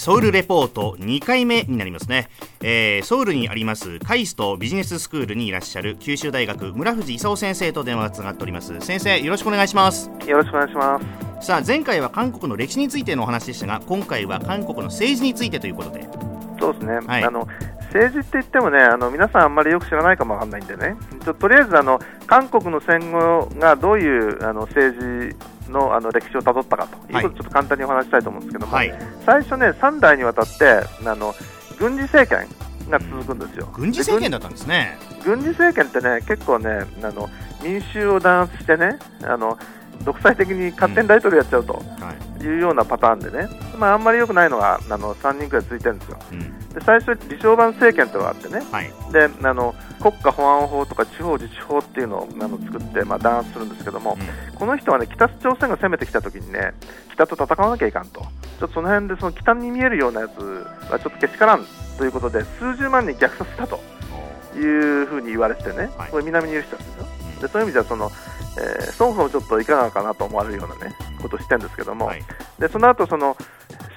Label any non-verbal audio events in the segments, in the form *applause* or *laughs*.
ソウルレポート2回目になりますね、えー、ソウルにありますカイストビジネススクールにいらっしゃる九州大学村藤勲先生と電話がつながっております。先生よろしくお願いします。よろしくお願いします。さあ前回は韓国の歴史についてのお話でしたが今回は韓国の政治についてということで。そうですね、はい、あの政治って言ってもねあの皆さんあんまりよく知らないかもわかんないんでね。ととりあえずあの韓国の戦後がどういうあの政治のあの歴史をたどったかと。い。うことをちょっと簡単にお話したいと思うんですけども、はい、最初ね3代にわたってあの軍事政権が続くんですよ。軍事政権だったんですね。軍事政権ってね結構ねあの民衆を弾圧してねあの独裁的に勝手に大統領やっちゃうというようなパターンでね、まあ、あんまり良くないのがあの3人くらい続いてるんですよ、うん、で最初、李承晩政権というのがあってね、はい、であの国家保安法とか地方自治法っていうのをあの作って、まあ、弾圧するんですけども、うん、この人はね北朝鮮が攻めてきたときにね北と戦わなきゃいかんと、ちょっとその辺でその北に見えるようなやつはちょっとけしからんということで、数十万人虐殺したというふうに言われてね、はい、これ南にいる人たちですよ。でそういう意味ではそのえー、そもそもちょっといかがかなと思われるような、ね、ことをしてるんですけども、はい、でその後その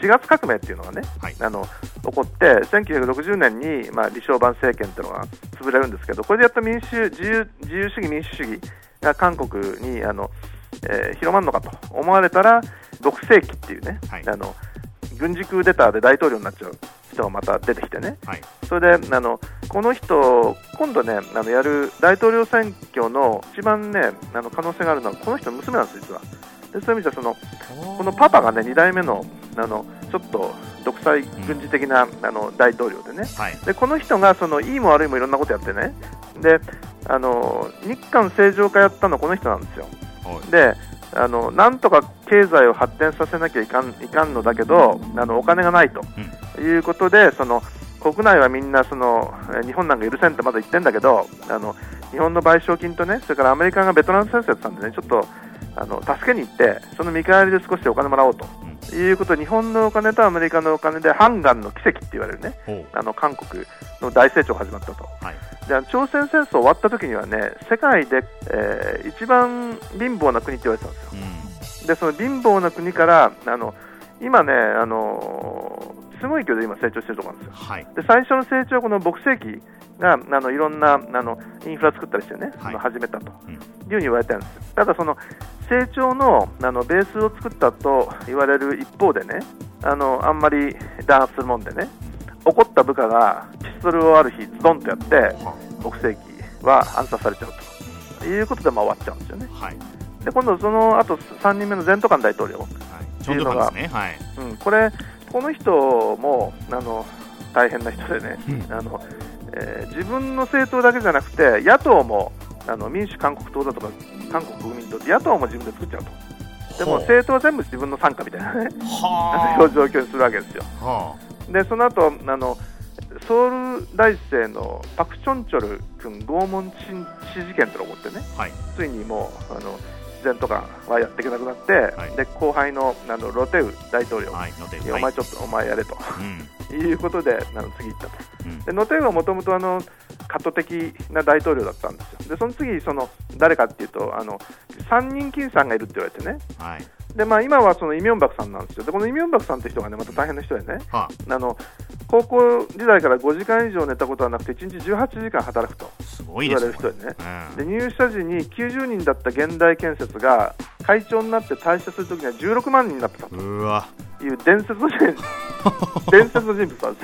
4月革命っていうのがね、はい、あの起こって、1960年に、まあ、李承晩政権っていうのが潰れるんですけど、これでやっと民主自由自由主義、民主主義が韓国にあの、えー、広まるのかと思われたら、6世紀っていうね、はい、あの軍事クーデターで大統領になっちゃう人がまた出てきてね、はい、それであのこの人、今度ね、あのやる大統領選挙の一番ね、あの可能性があるのは、この人の娘なんです、実は。でそういう意味ではその、このパパがね、2代目のあのちょっと独裁軍事的な、うん、あの大統領でね、はい、でこの人がそのいいも悪いもいろんなことやってね、であの日韓正常化やったのはこの人なんですよ。であのなんとか経済を発展させなきゃいかんいかんのだけどあのお金がないと。いうことで、その国内はみんなその日本なんか許せんってまだ言ってるんだけどあの日本の賠償金とねそれからアメリカがベトナム戦争やってたんでねちょっとあの助けに行ってその見返りで少しお金もらおうと。いうこと日本のお金とアメリカのお金でハンガンの奇跡って言われるね、あの韓国の大成長が始まったと、はい、で朝鮮戦争終わった時にはね世界で、えー、一番貧乏な国って言われてたんですよ、うん、でその貧乏な国からあの今ね、あのー、すごい勢いで今成長してるところなんですよ、はい、で最初の成長はこの牧世紀があのいろんなあのインフラ作ったりしてね、はい、始めたと、うん、いうふうに言われてるんですよ。ただその成長のあのベースを作ったと言われる一方でねあのあんまり弾圧するもんでね怒った部下がピストルをある日ズドンとやって牧世紀は暗殺されちゃうと。いうことでまあ終わっちゃうんですよね、はい、で今度その後3人目の全斗官大統領。っていうのが、はいね。はい、うん、これこの人もあの大変な人でね、うん、あのえー、自分の政党だけじゃなくて野党もあの民主韓国党だとか韓国国民党野党も自分で作っちゃうと。でも政党は全部自分の傘下みたいなね、そういう状況にするわけですよ。でその後あのソウル大生のパク・チョンチョル君拷問死事件というのが起こってね、はい、ついにもうあの前とかはやっていけなくなって、はい、で後輩のあのロテウ大統領、はい、お前ちょっとお前やれと、うん、いうことであの次行ったと、うん、でノテウはもともとカット的な大統領だったんですよ。でその次その誰かっていうとあの3人金さんがいるって言われてね、はい、でまあ、今はそのイ・ミョンバクさんなんですよ。でこのイ・ミョンバクさんって人がねまた大変な人でね、はあ、あの高校時代から5時間以上寝たことはなくて1日18時間働くと言われる人でね、で入社時に90人だった現代建設が会長になって退社するときには16万人になってたと。いう伝説の *laughs* 伝説の人物なんで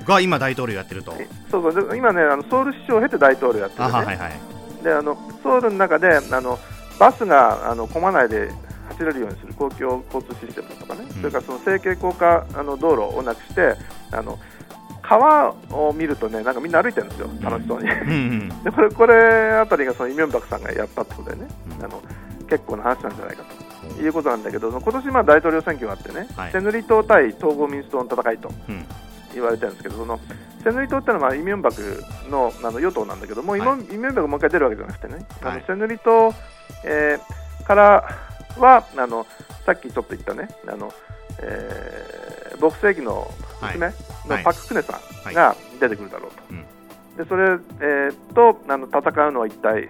すが今、大統領やってると。そうそう。今ねあのソウル市長を経て大統領やってる、ね、はいはい、であのソウルの中であのバスがあの混まないで走れるようにする公共交通システムとかね、うん、それからその整形高架あの道路をなくしてあの川を見るとねなんかみんな歩いてるんですよ、楽しそうに。*laughs* でこれこれあたりがそのイ・ミョンバクさんがやったってことでね、うん、あの結構な話なんじゃないかということなんだけど、今年まあ大統領選挙があってね、はい、セヌリ党対統合民主党の戦いと。言われてるんですけど、そのセヌリ党ってのはイ・ミョンバクのあの与党なんだけども、はい、イ・ミョンバクもう一回出るわけじゃなくてね、はい、あのセヌリ党、えー、からはあのさっきちょっと言ったね、あのえー、牧世紀の娘のパク・クネさんが出てくるだろうと、はいはい、でそれ、えー、とあの戦うのは一体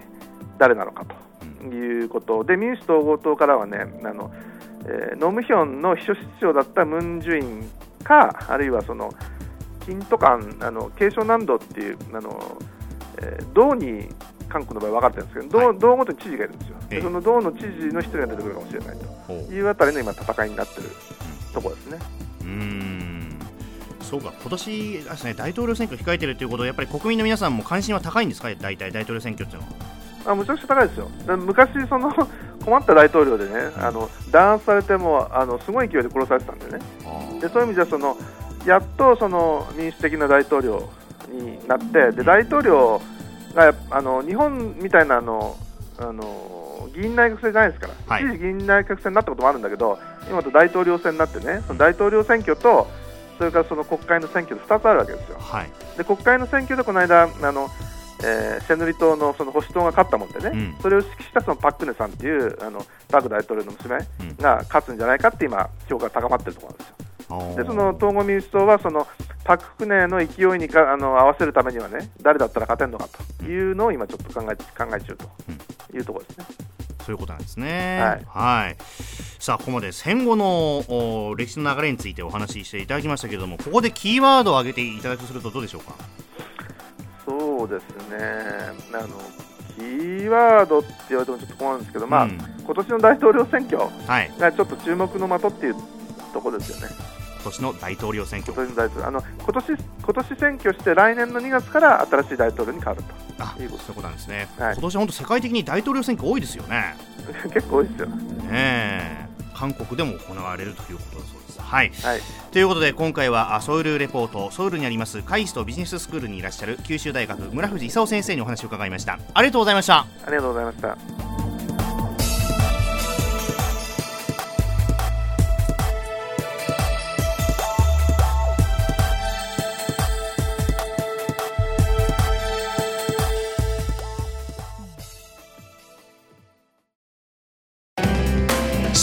誰なのかということ。で、民主統合党からはねあの、えー、ノムヒョンの秘書室長だったムン・ジュインか、あるいはその金とかあの継承難度っていうあの、えー、道に韓国の場合分かってるんですけど、道,、はい、道ごとに知事がいるんですよ、えー、その道の知事の一人が出てくるかもしれないと。いうあたりの今、戦いになってるところですね。うんそうか今年ですね大統領選挙控えてるということはやっぱり国民の皆さんも関心は高いんですか？大体大統領選挙っていうのは。あむちゃくちゃ高いですよ。昔その *laughs* 困った大統領でね、あの弾圧されてもあのすごい勢いで殺されてたんでね。でそういう意味ではそのやっとその民主的な大統領になってで大統領があの日本みたいなあのあの議員内閣制じゃないですから、はい、一時議員内閣制になったこともあるんだけど今と大統領選になってねその大統領選挙とそれからその国会の選挙で2つあるわけですよ。はい、で国会の選挙でこの間あの、えー、シェヌリ島のその保守党が勝ったもんでね、うん、それを指揮したそのパク・クネさんっていうあのパク大統領の娘が勝つんじゃないかって今評価が高まってるところなんですよ。でその統合民主党はそのパク・クネの勢いにかあの合わせるためにはね誰だったら勝てるのかというのを今ちょっと考え考え中というところですね。そういうことなんですね。はい。はい、さあ、ここまで戦後の歴史の流れについてお話ししていただきましたけれども、ここでキーワードを挙げていただくとすると、どうでしょうか？そうですね。あの。キーワードって言われてもちょっと困るんですけど、まあ、うん、今年の大統領選挙がちょっと注目の的っていうところですよね。今年の大統領選挙。今年の大統領あの今年今年選挙して来年の2月から新しい大統領に変わると。あいうこと。なんですね、はい、今年は本当世界的に大統領選挙多いですよね。*laughs* 結構多いですよ。ね韓国でも行われるということだそうです。はい、はい、ということで今回はソウルレポート。ソウルにありますカイストビジネススクールにいらっしゃる九州大学村藤勲先生にお話を伺いました。ありがとうございました。ありがとうございました